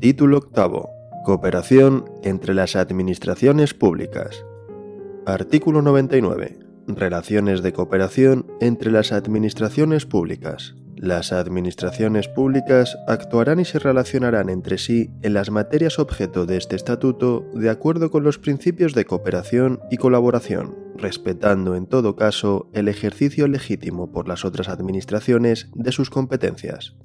Título octavo. Cooperación entre las administraciones públicas. Artículo 99. Relaciones de cooperación entre las administraciones públicas. Las administraciones públicas actuarán y se relacionarán entre sí en las materias objeto de este estatuto de acuerdo con los principios de cooperación y colaboración, respetando en todo caso el ejercicio legítimo por las otras administraciones de sus competencias.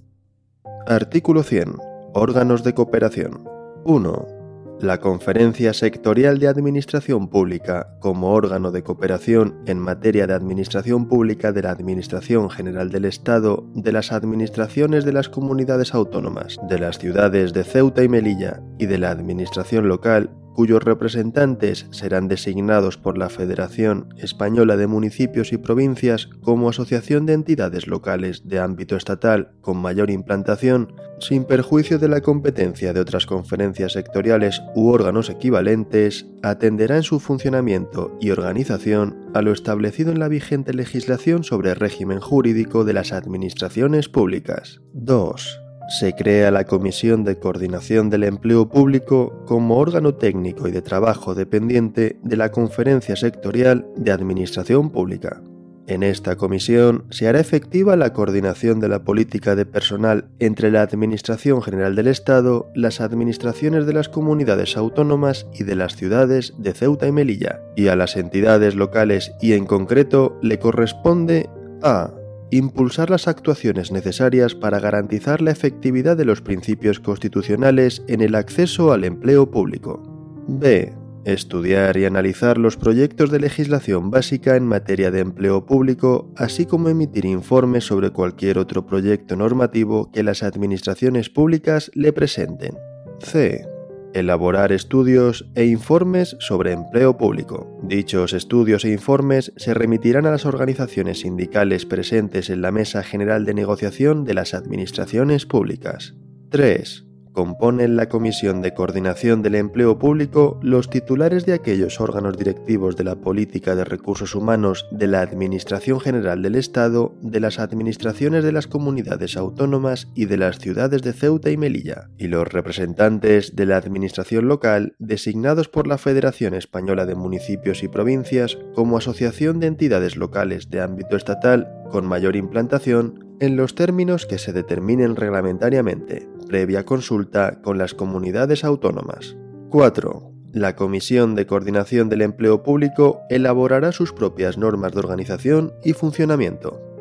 Artículo 100. Órganos de cooperación. 1 la Conferencia Sectorial de Administración Pública, como órgano de cooperación en materia de administración pública de la Administración General del Estado, de las administraciones de las comunidades autónomas, de las ciudades de Ceuta y Melilla y de la Administración local, cuyos representantes serán designados por la Federación Española de Municipios y Provincias como asociación de entidades locales de ámbito estatal con mayor implantación, sin perjuicio de la competencia de otras conferencias sectoriales u órganos equivalentes, atenderá en su funcionamiento y organización a lo establecido en la vigente legislación sobre régimen jurídico de las administraciones públicas. 2 se crea la Comisión de Coordinación del Empleo Público como órgano técnico y de trabajo dependiente de la Conferencia Sectorial de Administración Pública. En esta comisión se hará efectiva la coordinación de la política de personal entre la Administración General del Estado, las administraciones de las comunidades autónomas y de las ciudades de Ceuta y Melilla, y a las entidades locales y en concreto le corresponde a impulsar las actuaciones necesarias para garantizar la efectividad de los principios constitucionales en el acceso al empleo público. B. Estudiar y analizar los proyectos de legislación básica en materia de empleo público, así como emitir informes sobre cualquier otro proyecto normativo que las administraciones públicas le presenten. C elaborar estudios e informes sobre empleo público. Dichos estudios e informes se remitirán a las organizaciones sindicales presentes en la Mesa General de Negociación de las Administraciones Públicas. 3 componen la Comisión de Coordinación del Empleo Público los titulares de aquellos órganos directivos de la política de recursos humanos de la Administración General del Estado, de las administraciones de las comunidades autónomas y de las ciudades de Ceuta y Melilla, y los representantes de la Administración local designados por la Federación Española de Municipios y Provincias como asociación de entidades locales de ámbito estatal con mayor implantación en los términos que se determinen reglamentariamente, previa consulta con las comunidades autónomas. 4. La Comisión de Coordinación del Empleo Público elaborará sus propias normas de organización y funcionamiento.